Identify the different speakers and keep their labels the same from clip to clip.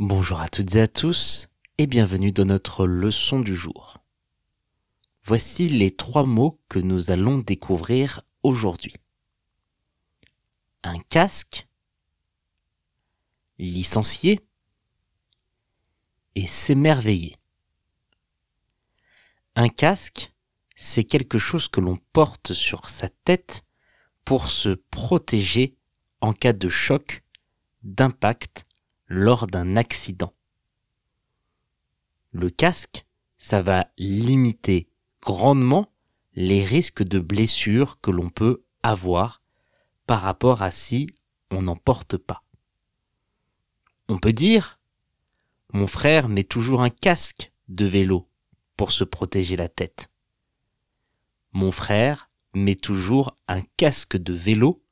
Speaker 1: Bonjour à toutes et à tous et bienvenue dans notre leçon du jour. Voici les trois mots que nous allons découvrir aujourd'hui. Un casque, licencié et s'émerveiller. Un casque, c'est quelque chose que l'on porte sur sa tête pour se protéger en cas de choc, d'impact lors d'un accident. Le casque, ça va limiter grandement les risques de blessures que l'on peut avoir par rapport à si on n'en porte pas. On peut dire, mon frère met toujours un casque de vélo pour se protéger la tête. Mon frère met toujours un casque de vélo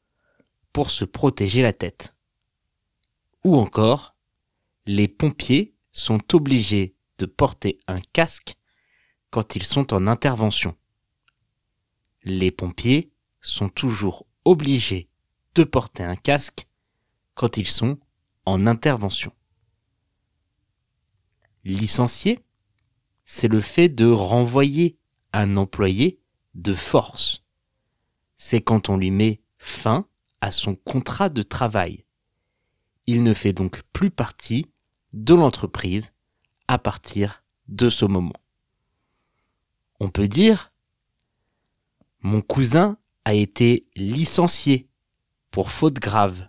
Speaker 1: pour se protéger la tête. Ou encore, les pompiers sont obligés de porter un casque quand ils sont en intervention. Les pompiers sont toujours obligés de porter un casque quand ils sont en intervention. Licencier, c'est le fait de renvoyer un employé de force. C'est quand on lui met fin à son contrat de travail. Il ne fait donc plus partie de l'entreprise à partir de ce moment. On peut dire Mon cousin a été licencié pour faute grave.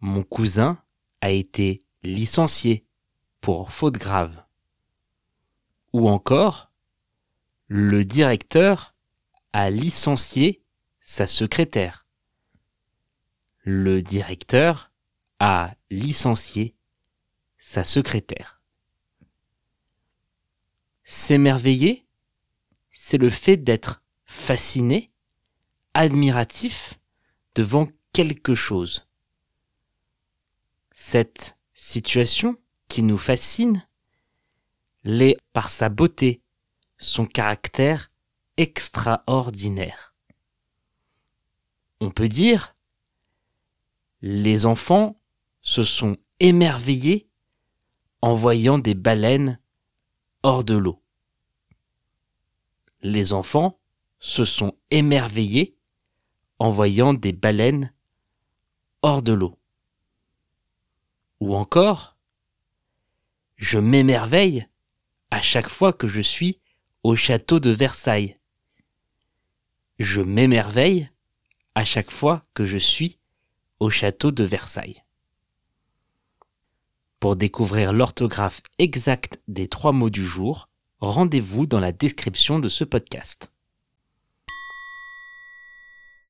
Speaker 1: Mon cousin a été licencié pour faute grave. Ou encore Le directeur a licencié sa secrétaire. Le directeur a licencié sa secrétaire. S'émerveiller, c'est le fait d'être fasciné, admiratif devant quelque chose. Cette situation qui nous fascine l'est par sa beauté, son caractère extraordinaire. On peut dire, les enfants se sont émerveillés en voyant des baleines hors de l'eau. Les enfants se sont émerveillés en voyant des baleines hors de l'eau. Ou encore, je m'émerveille à chaque fois que je suis au château de Versailles. Je m'émerveille à chaque fois que je suis au château de Versailles. Pour découvrir l'orthographe exacte des trois mots du jour, rendez-vous dans la description de ce podcast.